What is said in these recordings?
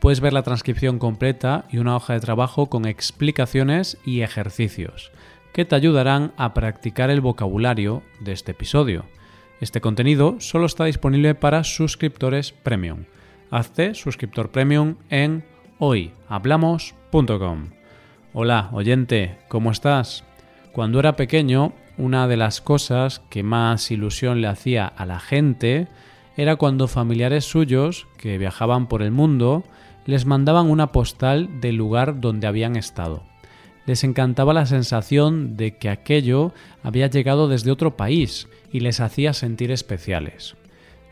Puedes ver la transcripción completa y una hoja de trabajo con explicaciones y ejercicios que te ayudarán a practicar el vocabulario de este episodio. Este contenido solo está disponible para suscriptores premium. Hazte suscriptor premium en hoyhablamos.com. Hola, oyente, ¿cómo estás? Cuando era pequeño, una de las cosas que más ilusión le hacía a la gente era cuando familiares suyos que viajaban por el mundo les mandaban una postal del lugar donde habían estado. Les encantaba la sensación de que aquello había llegado desde otro país y les hacía sentir especiales.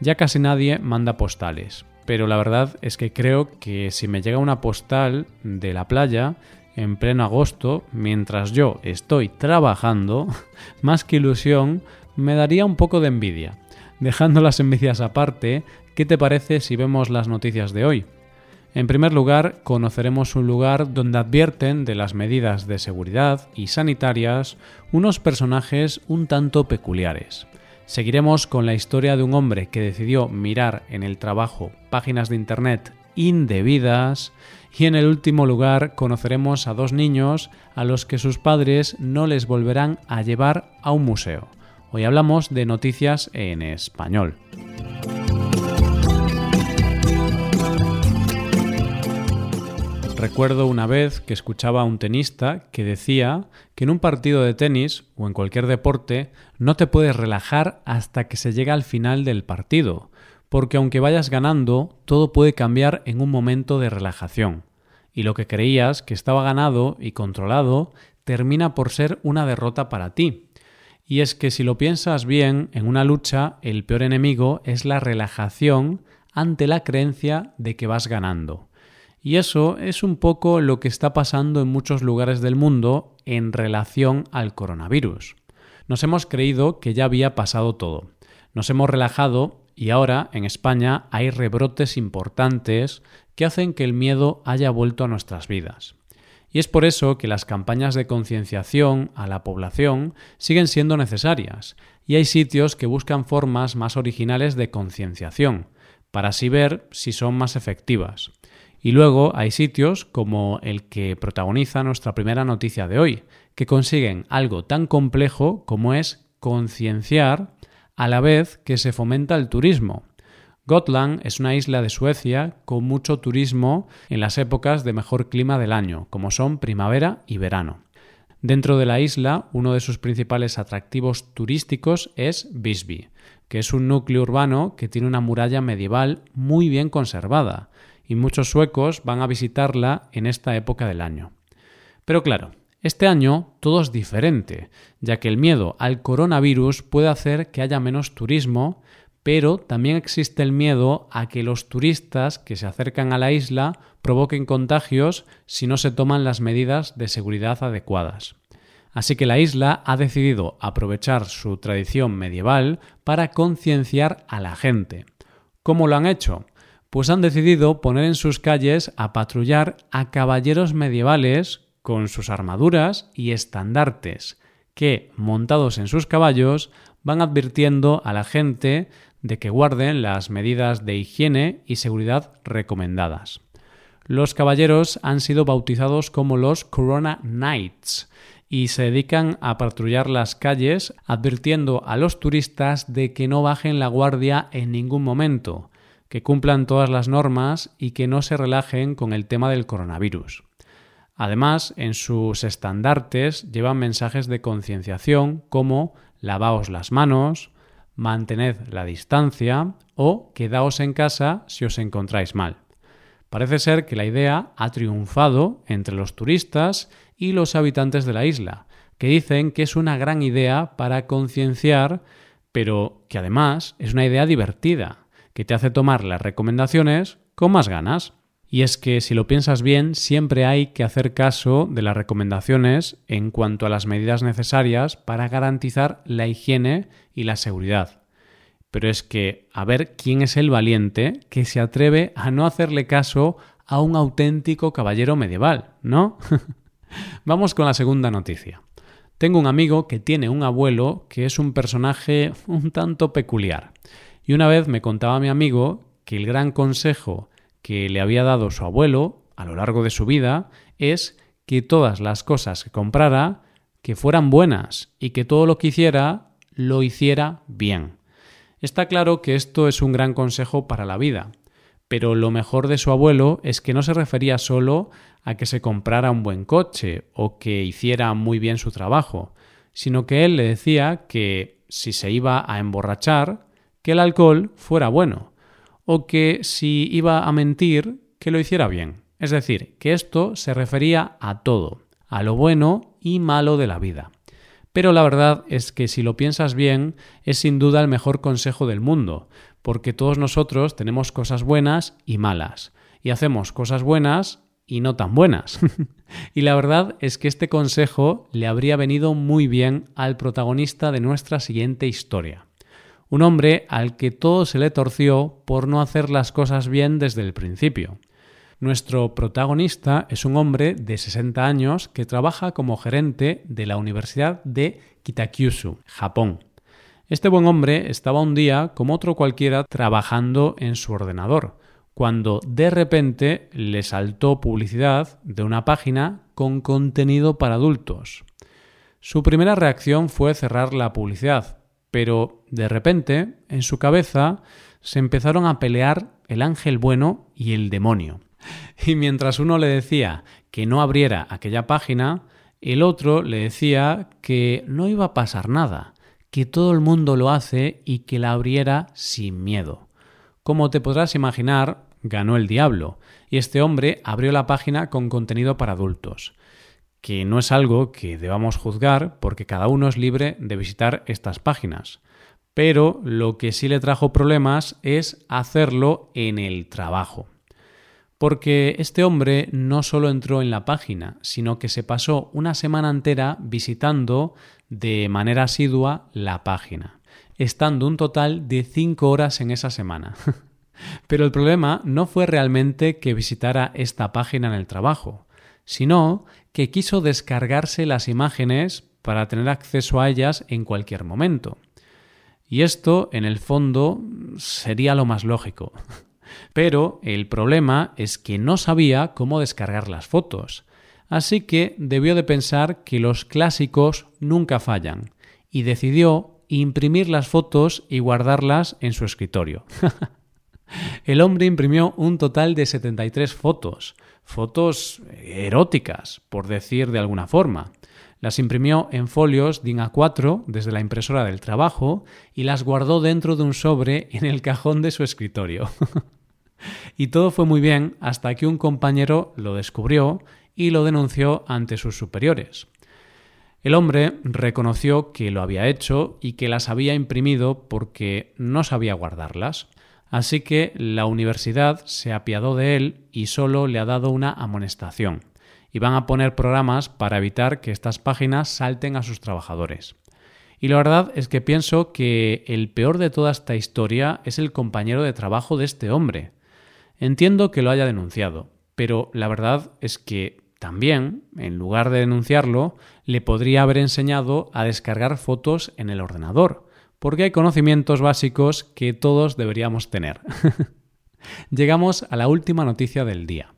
Ya casi nadie manda postales, pero la verdad es que creo que si me llega una postal de la playa, en pleno agosto, mientras yo estoy trabajando, más que ilusión, me daría un poco de envidia. Dejando las envidias aparte, ¿qué te parece si vemos las noticias de hoy? En primer lugar, conoceremos un lugar donde advierten de las medidas de seguridad y sanitarias unos personajes un tanto peculiares. Seguiremos con la historia de un hombre que decidió mirar en el trabajo páginas de Internet indebidas y en el último lugar conoceremos a dos niños a los que sus padres no les volverán a llevar a un museo. Hoy hablamos de noticias en español. Recuerdo una vez que escuchaba a un tenista que decía que en un partido de tenis o en cualquier deporte no te puedes relajar hasta que se llega al final del partido, porque aunque vayas ganando, todo puede cambiar en un momento de relajación. Y lo que creías que estaba ganado y controlado termina por ser una derrota para ti. Y es que si lo piensas bien, en una lucha el peor enemigo es la relajación ante la creencia de que vas ganando. Y eso es un poco lo que está pasando en muchos lugares del mundo en relación al coronavirus. Nos hemos creído que ya había pasado todo. Nos hemos relajado y ahora en España hay rebrotes importantes que hacen que el miedo haya vuelto a nuestras vidas. Y es por eso que las campañas de concienciación a la población siguen siendo necesarias, y hay sitios que buscan formas más originales de concienciación, para así ver si son más efectivas. Y luego hay sitios como el que protagoniza nuestra primera noticia de hoy, que consiguen algo tan complejo como es concienciar a la vez que se fomenta el turismo. Gotland es una isla de Suecia con mucho turismo en las épocas de mejor clima del año, como son primavera y verano. Dentro de la isla, uno de sus principales atractivos turísticos es Visby, que es un núcleo urbano que tiene una muralla medieval muy bien conservada, y muchos suecos van a visitarla en esta época del año. Pero claro, este año todo es diferente, ya que el miedo al coronavirus puede hacer que haya menos turismo, pero también existe el miedo a que los turistas que se acercan a la isla provoquen contagios si no se toman las medidas de seguridad adecuadas. Así que la isla ha decidido aprovechar su tradición medieval para concienciar a la gente. ¿Cómo lo han hecho? Pues han decidido poner en sus calles a patrullar a caballeros medievales con sus armaduras y estandartes, que, montados en sus caballos, van advirtiendo a la gente de que guarden las medidas de higiene y seguridad recomendadas. Los caballeros han sido bautizados como los Corona Knights y se dedican a patrullar las calles advirtiendo a los turistas de que no bajen la guardia en ningún momento, que cumplan todas las normas y que no se relajen con el tema del coronavirus. Además, en sus estandartes llevan mensajes de concienciación como lavaos las manos, mantened la distancia o quedaos en casa si os encontráis mal. Parece ser que la idea ha triunfado entre los turistas y los habitantes de la isla, que dicen que es una gran idea para concienciar, pero que además es una idea divertida, que te hace tomar las recomendaciones con más ganas. Y es que si lo piensas bien, siempre hay que hacer caso de las recomendaciones en cuanto a las medidas necesarias para garantizar la higiene y la seguridad. Pero es que a ver quién es el valiente que se atreve a no hacerle caso a un auténtico caballero medieval, ¿no? Vamos con la segunda noticia. Tengo un amigo que tiene un abuelo que es un personaje un tanto peculiar. Y una vez me contaba mi amigo que el gran consejo que le había dado su abuelo a lo largo de su vida es que todas las cosas que comprara que fueran buenas y que todo lo que hiciera lo hiciera bien. Está claro que esto es un gran consejo para la vida, pero lo mejor de su abuelo es que no se refería solo a que se comprara un buen coche o que hiciera muy bien su trabajo, sino que él le decía que si se iba a emborrachar, que el alcohol fuera bueno, o que si iba a mentir, que lo hiciera bien. Es decir, que esto se refería a todo, a lo bueno y malo de la vida. Pero la verdad es que si lo piensas bien, es sin duda el mejor consejo del mundo, porque todos nosotros tenemos cosas buenas y malas, y hacemos cosas buenas y no tan buenas. y la verdad es que este consejo le habría venido muy bien al protagonista de nuestra siguiente historia un hombre al que todo se le torció por no hacer las cosas bien desde el principio. Nuestro protagonista es un hombre de 60 años que trabaja como gerente de la Universidad de Kitakyushu, Japón. Este buen hombre estaba un día, como otro cualquiera, trabajando en su ordenador, cuando de repente le saltó publicidad de una página con contenido para adultos. Su primera reacción fue cerrar la publicidad, pero de repente en su cabeza se empezaron a pelear el ángel bueno y el demonio. Y mientras uno le decía que no abriera aquella página, el otro le decía que no iba a pasar nada, que todo el mundo lo hace y que la abriera sin miedo. Como te podrás imaginar, ganó el diablo, y este hombre abrió la página con contenido para adultos que no es algo que debamos juzgar porque cada uno es libre de visitar estas páginas. Pero lo que sí le trajo problemas es hacerlo en el trabajo. Porque este hombre no solo entró en la página, sino que se pasó una semana entera visitando de manera asidua la página, estando un total de cinco horas en esa semana. Pero el problema no fue realmente que visitara esta página en el trabajo, sino que quiso descargarse las imágenes para tener acceso a ellas en cualquier momento. Y esto, en el fondo, sería lo más lógico. Pero el problema es que no sabía cómo descargar las fotos, así que debió de pensar que los clásicos nunca fallan, y decidió imprimir las fotos y guardarlas en su escritorio. el hombre imprimió un total de 73 fotos, fotos eróticas, por decir de alguna forma. Las imprimió en folios DIN A4 desde la impresora del trabajo y las guardó dentro de un sobre en el cajón de su escritorio. y todo fue muy bien hasta que un compañero lo descubrió y lo denunció ante sus superiores. El hombre reconoció que lo había hecho y que las había imprimido porque no sabía guardarlas. Así que la universidad se apiadó de él y solo le ha dado una amonestación. Y van a poner programas para evitar que estas páginas salten a sus trabajadores. Y la verdad es que pienso que el peor de toda esta historia es el compañero de trabajo de este hombre. Entiendo que lo haya denunciado, pero la verdad es que también, en lugar de denunciarlo, le podría haber enseñado a descargar fotos en el ordenador porque hay conocimientos básicos que todos deberíamos tener. Llegamos a la última noticia del día.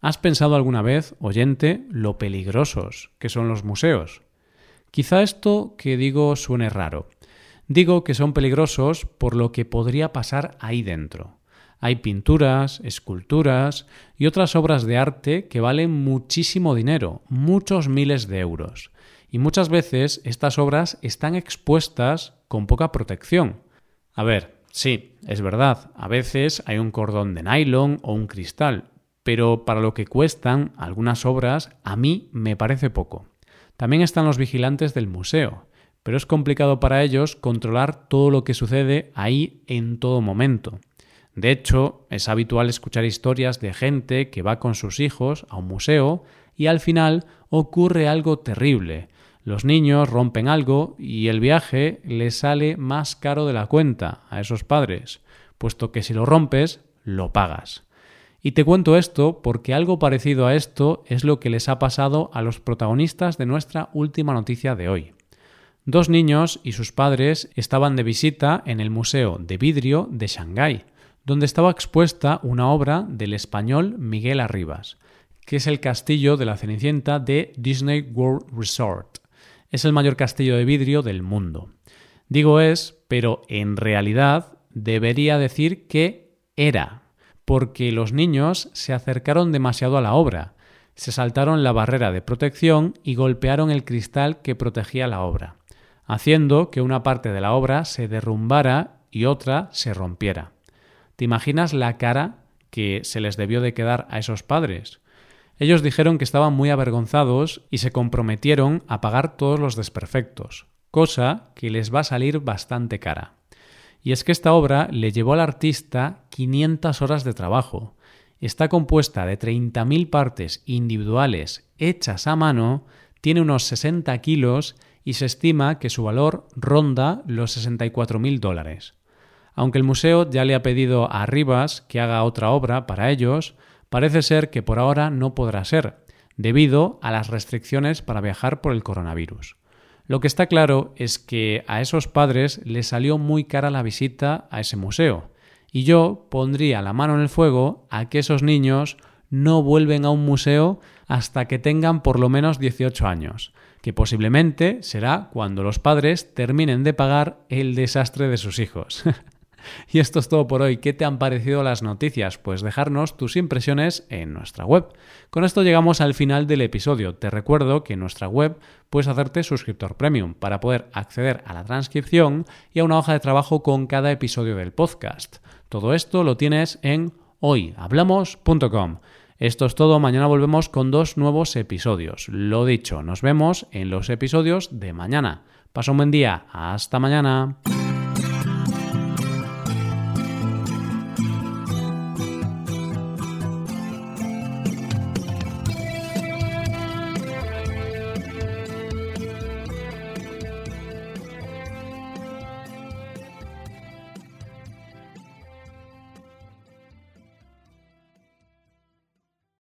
¿Has pensado alguna vez, oyente, lo peligrosos que son los museos? Quizá esto que digo suene raro. Digo que son peligrosos por lo que podría pasar ahí dentro. Hay pinturas, esculturas y otras obras de arte que valen muchísimo dinero, muchos miles de euros. Y muchas veces estas obras están expuestas con poca protección. A ver, sí, es verdad, a veces hay un cordón de nylon o un cristal, pero para lo que cuestan algunas obras a mí me parece poco. También están los vigilantes del museo, pero es complicado para ellos controlar todo lo que sucede ahí en todo momento. De hecho, es habitual escuchar historias de gente que va con sus hijos a un museo y al final ocurre algo terrible. Los niños rompen algo y el viaje les sale más caro de la cuenta a esos padres, puesto que si lo rompes, lo pagas. Y te cuento esto porque algo parecido a esto es lo que les ha pasado a los protagonistas de nuestra última noticia de hoy. Dos niños y sus padres estaban de visita en el Museo de Vidrio de Shanghái, donde estaba expuesta una obra del español Miguel Arribas, que es el castillo de la Cenicienta de Disney World Resort. Es el mayor castillo de vidrio del mundo. Digo es, pero en realidad debería decir que era, porque los niños se acercaron demasiado a la obra, se saltaron la barrera de protección y golpearon el cristal que protegía la obra, haciendo que una parte de la obra se derrumbara y otra se rompiera. ¿Te imaginas la cara que se les debió de quedar a esos padres? Ellos dijeron que estaban muy avergonzados y se comprometieron a pagar todos los desperfectos, cosa que les va a salir bastante cara. Y es que esta obra le llevó al artista 500 horas de trabajo. Está compuesta de 30.000 partes individuales hechas a mano, tiene unos 60 kilos y se estima que su valor ronda los 64.000 dólares. Aunque el museo ya le ha pedido a Rivas que haga otra obra para ellos, parece ser que por ahora no podrá ser, debido a las restricciones para viajar por el coronavirus. Lo que está claro es que a esos padres les salió muy cara la visita a ese museo, y yo pondría la mano en el fuego a que esos niños no vuelven a un museo hasta que tengan por lo menos 18 años, que posiblemente será cuando los padres terminen de pagar el desastre de sus hijos. Y esto es todo por hoy. ¿Qué te han parecido las noticias? Pues dejarnos tus impresiones en nuestra web. Con esto llegamos al final del episodio. Te recuerdo que en nuestra web puedes hacerte suscriptor premium para poder acceder a la transcripción y a una hoja de trabajo con cada episodio del podcast. Todo esto lo tienes en hoyhablamos.com. Esto es todo, mañana volvemos con dos nuevos episodios. Lo dicho, nos vemos en los episodios de mañana. Pasa un buen día, hasta mañana.